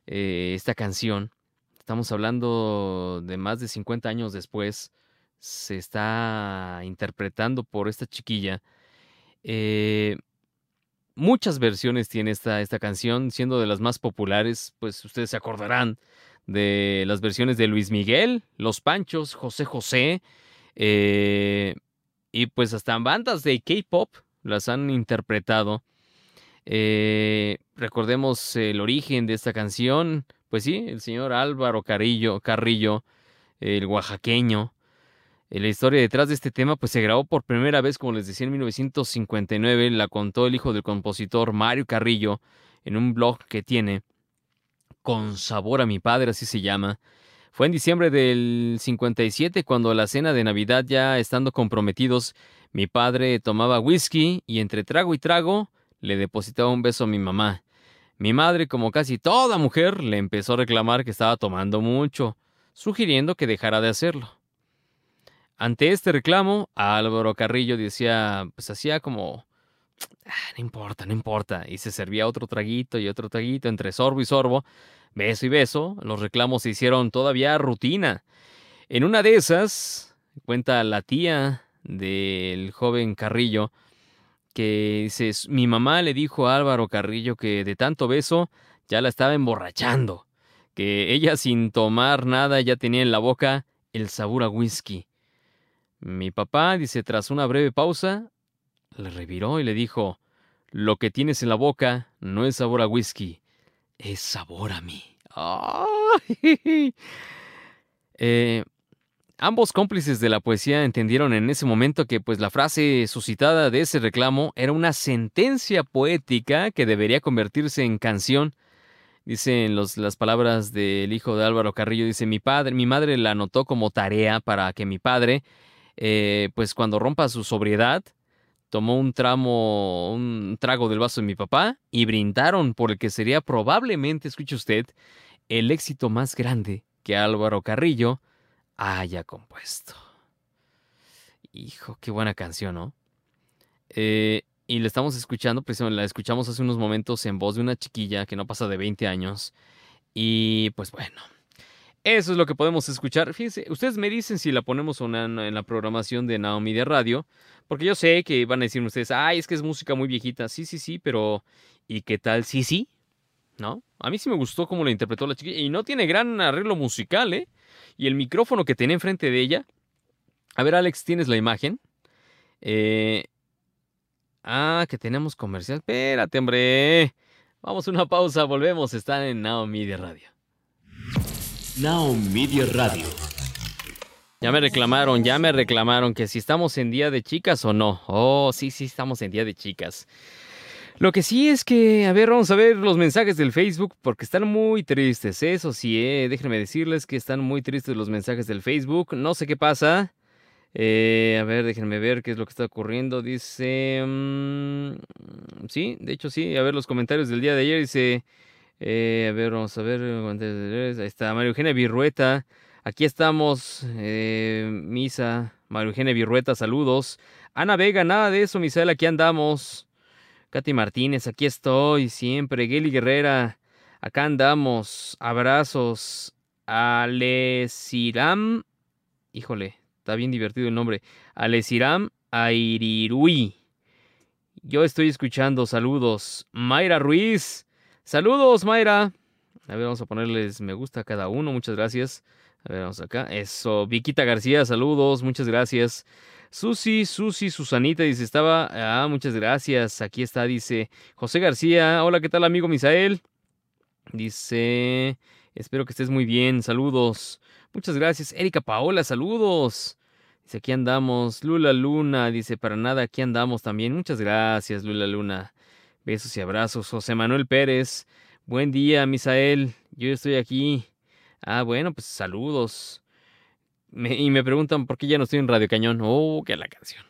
eh, esta canción. Estamos hablando de más de 50 años después. Se está interpretando por esta chiquilla. Eh, muchas versiones tiene esta, esta canción, siendo de las más populares, pues ustedes se acordarán de las versiones de Luis Miguel, Los Panchos, José José, eh, y pues hasta bandas de K-pop las han interpretado. Eh, recordemos el origen de esta canción, pues sí, el señor Álvaro Carrillo, Carrillo el oaxaqueño. Eh, la historia detrás de este tema pues se grabó por primera vez, como les decía, en 1959, la contó el hijo del compositor Mario Carrillo en un blog que tiene con sabor a mi padre, así se llama. Fue en diciembre del 57 cuando la cena de Navidad ya estando comprometidos, mi padre tomaba whisky y entre trago y trago le depositaba un beso a mi mamá. Mi madre, como casi toda mujer, le empezó a reclamar que estaba tomando mucho, sugiriendo que dejara de hacerlo. Ante este reclamo, Álvaro Carrillo decía, pues hacía como, ah, no importa, no importa, y se servía otro traguito y otro traguito entre sorbo y sorbo, beso y beso, los reclamos se hicieron todavía rutina. En una de esas, cuenta la tía del joven Carrillo, que dice, mi mamá le dijo a Álvaro Carrillo que de tanto beso ya la estaba emborrachando, que ella sin tomar nada ya tenía en la boca el sabor a whisky. Mi papá, dice, tras una breve pausa, le reviró y le dijo, lo que tienes en la boca no es sabor a whisky, es sabor a mí. Eh, ambos cómplices de la poesía entendieron en ese momento que pues la frase suscitada de ese reclamo era una sentencia poética que debería convertirse en canción. Dicen los, las palabras del hijo de Álvaro Carrillo, dice, mi padre, mi madre la anotó como tarea para que mi padre, eh, pues cuando rompa su sobriedad, tomó un tramo, un trago del vaso de mi papá y brindaron por el que sería probablemente, escuche usted, el éxito más grande que Álvaro Carrillo haya compuesto. Hijo, qué buena canción, ¿no? Eh, y la estamos escuchando, precisamente la escuchamos hace unos momentos en voz de una chiquilla que no pasa de 20 años. Y pues bueno, eso es lo que podemos escuchar. Fíjense, ustedes me dicen si la ponemos en la programación de Naomi de Radio, porque yo sé que van a decir ustedes, ay, es que es música muy viejita. Sí, sí, sí, pero ¿y qué tal? Sí, sí, ¿no? A mí sí me gustó cómo la interpretó la chiquilla. Y no tiene gran arreglo musical, ¿eh? Y el micrófono que tenía enfrente de ella. A ver, Alex, ¿tienes la imagen? Eh... Ah, que tenemos comercial. Espérate, hombre. Vamos a una pausa, volvemos. Están en Now Media Radio. Now Media Radio. Ya me reclamaron, ya me reclamaron que si estamos en día de chicas o no. Oh, sí, sí, estamos en día de chicas. Lo que sí es que, a ver, vamos a ver los mensajes del Facebook porque están muy tristes. Eso sí, eh, déjenme decirles que están muy tristes los mensajes del Facebook. No sé qué pasa. Eh, a ver, déjenme ver qué es lo que está ocurriendo. Dice... Mm, sí, de hecho sí. A ver los comentarios del día de ayer. Dice... Eh, a ver, vamos a ver. Ahí está María Eugenia Virrueta. Aquí estamos. Misa. María Eugenia Virrueta, saludos. Ana Vega, nada de eso, Misael, aquí andamos. Katy Martínez, aquí estoy siempre. Geli Guerrera, acá andamos. Abrazos. Alesiram. Híjole, está bien divertido el nombre. Alesiram Airirui. Yo estoy escuchando. Saludos. Mayra Ruiz. Saludos, Mayra. A ver, vamos a ponerles me gusta a cada uno. Muchas gracias. A ver, vamos acá. Eso. Viquita García, saludos. Muchas gracias. Susi, Susi, Susanita dice, estaba, ah, muchas gracias, aquí está, dice José García, hola, ¿qué tal amigo Misael? Dice, espero que estés muy bien, saludos, muchas gracias, Erika Paola, saludos. Dice, aquí andamos, Lula Luna, dice, para nada, aquí andamos también, muchas gracias, Lula Luna. Besos y abrazos, José Manuel Pérez, buen día, Misael, yo estoy aquí. Ah, bueno, pues saludos y me preguntan por qué ya no estoy en Radio Cañón. Oh, qué la canción.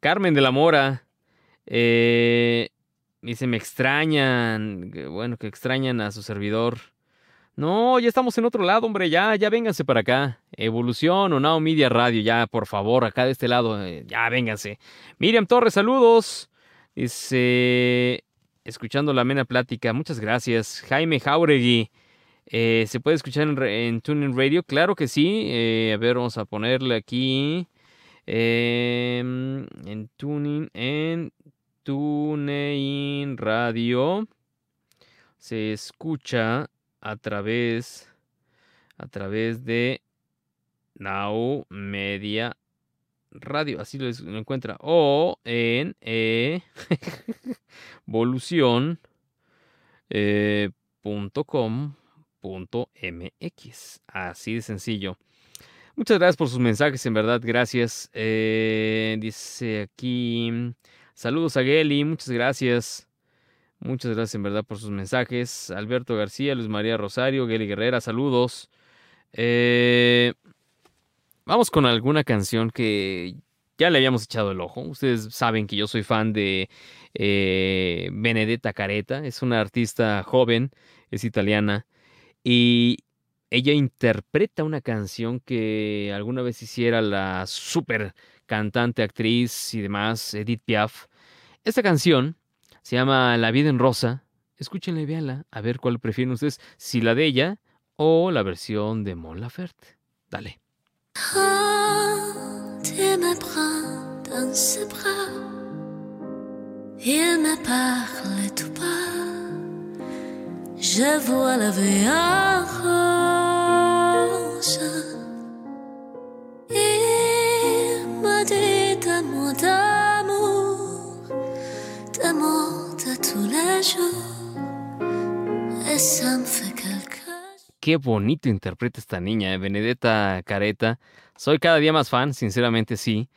Carmen de la Mora. Eh, dice, me extrañan. Bueno, que extrañan a su servidor. No, ya estamos en otro lado, hombre. Ya, ya vénganse para acá. Evolución o Now Media Radio. Ya, por favor, acá de este lado. Eh, ya, vénganse. Miriam Torres, saludos. Dice, escuchando la amena plática. Muchas gracias. Jaime Jauregui. Eh, ¿Se puede escuchar en, en TuneIn Radio? Claro que sí. Eh, a ver, vamos a ponerle aquí. Em, en TuneIn, en TuneIn Radio. Se escucha a través, a través de Now Media Radio. Así lo, encuentra. O en eh, evolución.com. Eh. Así de sencillo. Muchas gracias por sus mensajes, en verdad, gracias. Eh, dice aquí, saludos a Geli, muchas gracias. Muchas gracias, en verdad, por sus mensajes. Alberto García, Luis María Rosario, Geli Guerrera, saludos. Eh, vamos con alguna canción que ya le habíamos echado el ojo. Ustedes saben que yo soy fan de eh, Benedetta Careta. Es una artista joven, es italiana. Y ella interpreta una canción que alguna vez hiciera la super cantante, actriz y demás, Edith Piaf. Esta canción se llama La vida en rosa. Escúchenla y véanla, a ver cuál prefieren ustedes, si la de ella o la versión de Mon Laferte. Dale. Prends me prends dans ses bras. Il me parle tout bas. Je vois la vie orange. Il me dit un mot d'amour, des mots de tous les jours. Et ça me fait que Qué bonito interpreta esta niña, eh, Benedetta Careta. Soy cada día más fan, sinceramente sí.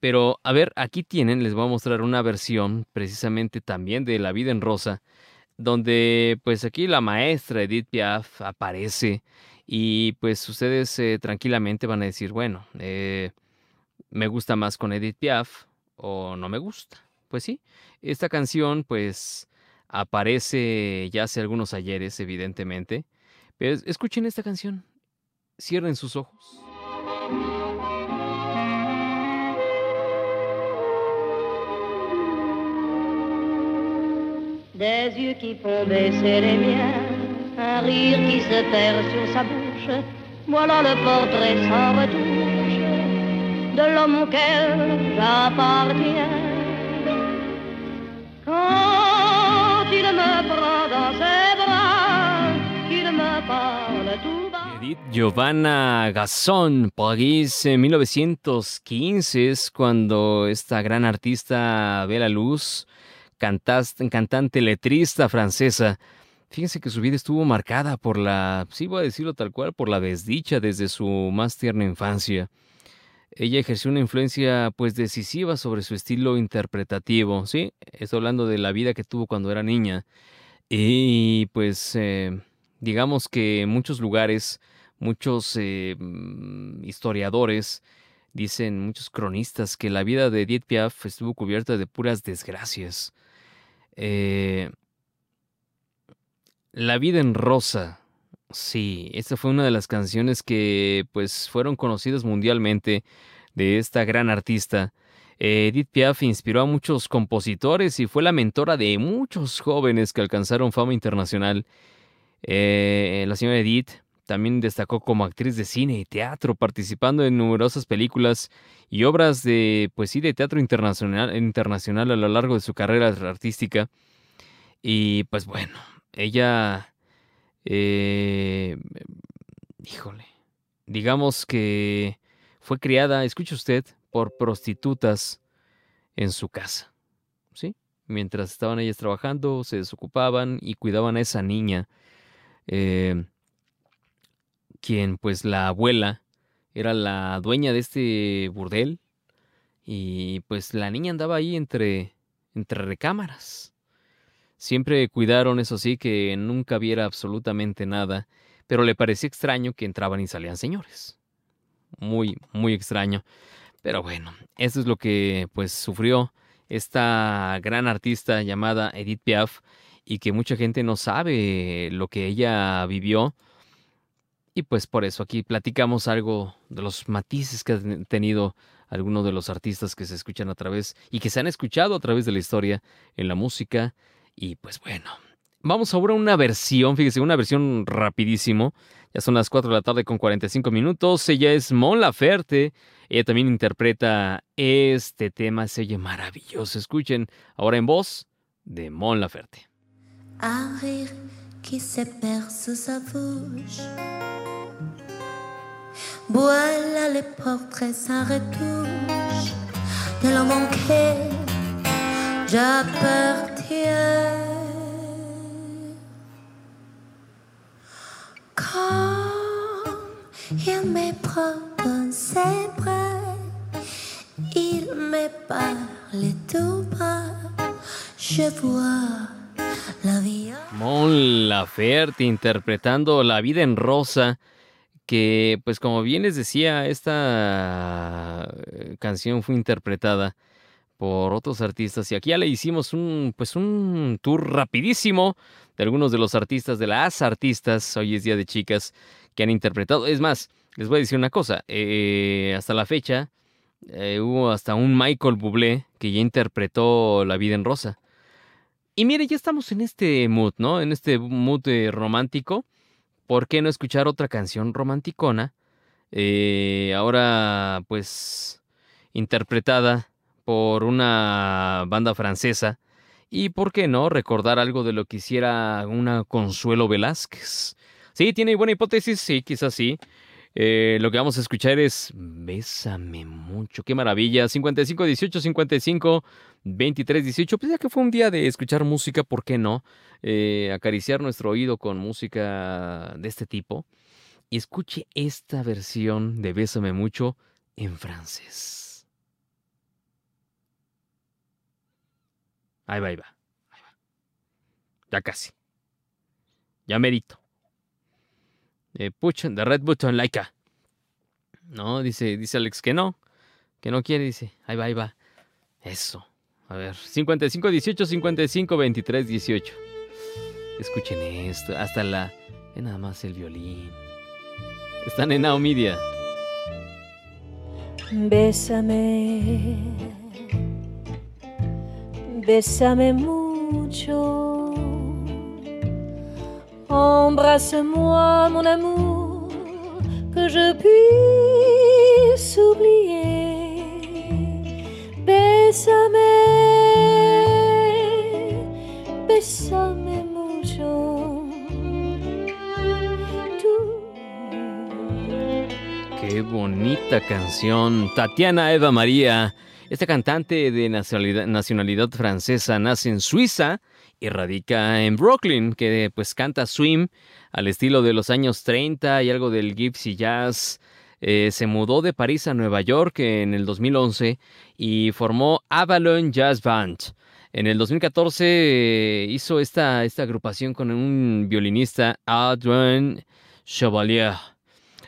Pero, a ver, aquí tienen, les voy a mostrar una versión precisamente también de La vida en rosa donde pues aquí la maestra Edith Piaf aparece y pues ustedes eh, tranquilamente van a decir, bueno, eh, me gusta más con Edith Piaf o no me gusta. Pues sí, esta canción pues aparece ya hace algunos ayeres, evidentemente. Escuchen esta canción, cierren sus ojos. des yeux qui font baisser les miens, un rire qui se perd sur sa bouche. Voilà le portrait sans retouche de l'homme auquel j'appartiens. Quand Giovanna Gasson, París en 1915 es cuando esta gran artista ve la luz, cantas- cantante letrista francesa. Fíjense que su vida estuvo marcada por la, sí voy a decirlo tal cual, por la desdicha desde su más tierna infancia. Ella ejerció una influencia pues decisiva sobre su estilo interpretativo, ¿sí? Estoy hablando de la vida que tuvo cuando era niña. Y pues eh, digamos que en muchos lugares, muchos eh, mm, historiadores dicen, muchos cronistas, que la vida de Edith Piaf estuvo cubierta de puras desgracias. Eh, la vida en rosa. Sí, esta fue una de las canciones que pues fueron conocidas mundialmente de esta gran artista. Eh, Edith Piaf inspiró a muchos compositores y fue la mentora de muchos jóvenes que alcanzaron fama internacional. La señora Edith también destacó como actriz de cine y teatro, participando en numerosas películas y obras de, pues sí, de teatro internacional, internacional a lo largo de su carrera artística. Y pues bueno, ella, eh, híjole, digamos que fue criada, escuche usted, por prostitutas en su casa, ¿sí? Mientras estaban ellas trabajando, se desocupaban y cuidaban a esa niña, eh, quien pues la abuela era la dueña de este burdel y pues la niña andaba ahí entre, entre recámaras. Siempre cuidaron, eso sí, que nunca viera absolutamente nada, pero le parecía extraño que entraban y salían señores. Muy, muy extraño. Pero bueno, eso es lo que pues sufrió esta gran artista llamada Edith Piaf y que mucha gente no sabe lo que ella vivió. Y pues por eso aquí platicamos algo de los matices que han tenido algunos de los artistas que se escuchan a través y que se han escuchado a través de la historia en la música. Y pues bueno, vamos ahora a una versión, fíjese, una versión rapidísimo. Ya son las 4 de la tarde con 45 minutos. Ella es Mon Laferte. Ella también interpreta este tema, se oye maravilloso. Escuchen ahora en voz de Mon Laferte. Qui sous sa bouche. Voilà les portraits sans retouche de l'homme auquel j'appartiens. Quand il me prend dans ses bras, il me parle tout bas, je vois. Mon Laferte interpretando La vida en rosa, que pues como bien les decía, esta eh, canción fue interpretada por otros artistas y aquí ya le hicimos un pues un tour rapidísimo de algunos de los artistas de las artistas, hoy es día de chicas que han interpretado. Es más, les voy a decir una cosa, eh, hasta la fecha eh, hubo hasta un Michael Bublé que ya interpretó La vida en rosa. Y mire, ya estamos en este mood, ¿no? En este mood romántico. ¿Por qué no escuchar otra canción romanticona? Eh, ahora, pues, interpretada por una banda francesa. Y por qué no recordar algo de lo que hiciera una Consuelo Velázquez. Sí, tiene buena hipótesis, sí, quizás sí. Eh, lo que vamos a escuchar es Bésame mucho, qué maravilla. 55 18 55 23 18. Pues ya que fue un día de escuchar música, ¿por qué no? Eh, acariciar nuestro oído con música de este tipo. Y escuche esta versión de Bésame mucho en francés. Ahí va, ahí va. Ahí va. Ya casi. Ya merito. Eh, push the red button, Laika. No, dice, dice Alex que no. Que no quiere, dice. Ahí va, ahí va. Eso. A ver. 55 18 55 23 18. Escuchen esto. Hasta la. Ve nada más el violín. Están en Now. Bésame, bésame mucho. Embrasse-moi, mon amour, que je puisse oublier. Bésame, bésame mucho. Qué bonita canción. Tatiana Eva María. Esta cantante de nacionalidad francesa nace en Suiza y radica en Brooklyn, que pues canta swim al estilo de los años 30 y algo del gypsy jazz. Eh, se mudó de París a Nueva York en el 2011 y formó Avalon Jazz Band. En el 2014 eh, hizo esta, esta agrupación con un violinista, Adrien Chevalier.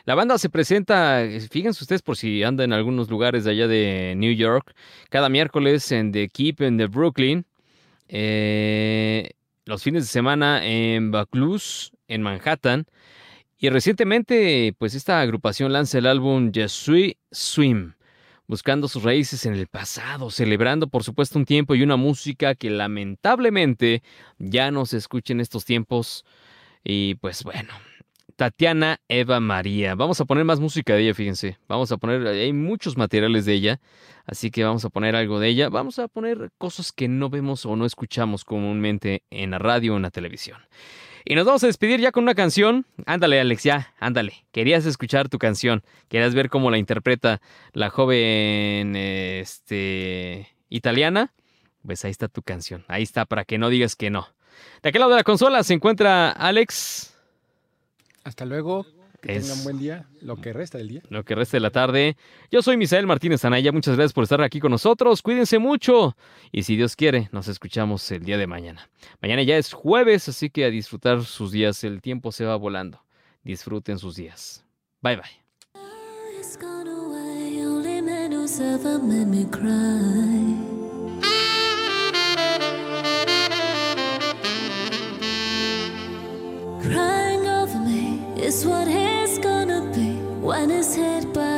La banda se presenta, fíjense ustedes por si anda en algunos lugares de allá de New York, cada miércoles en The Keep en The Brooklyn, eh, los fines de semana en Vaucluse, en Manhattan, y recientemente, pues esta agrupación lanza el álbum Je suis Swim, buscando sus raíces en el pasado, celebrando por supuesto un tiempo y una música que lamentablemente ya no se escucha en estos tiempos. Y pues bueno, Tatiana Eva María. Vamos a poner más música de ella, fíjense. Vamos a poner, hay muchos materiales de ella, así que vamos a poner algo de ella. Vamos a poner cosas que no vemos o no escuchamos comúnmente en la radio o en la televisión. Y nos vamos a despedir ya con una canción. Ándale, Alex, ya, ándale. Querías escuchar tu canción. Querías ver cómo la interpreta la joven este, italiana. Pues ahí está tu canción. Ahí está, para que no digas que no. De aquel lado de la consola se encuentra Alex. Hasta luego. Que Es- tengan buen día, lo que resta del día. lo que resta de la tarde. Yo soy Misael Martínez Anaya, muchas gracias por estar aquí con nosotros, cuídense mucho y si Dios quiere, nos escuchamos el día de mañana. Mañana ya es jueves, así que a disfrutar sus días, el tiempo se va volando. Disfruten sus días. Bye bye. Is what he's gonna be when he's hit by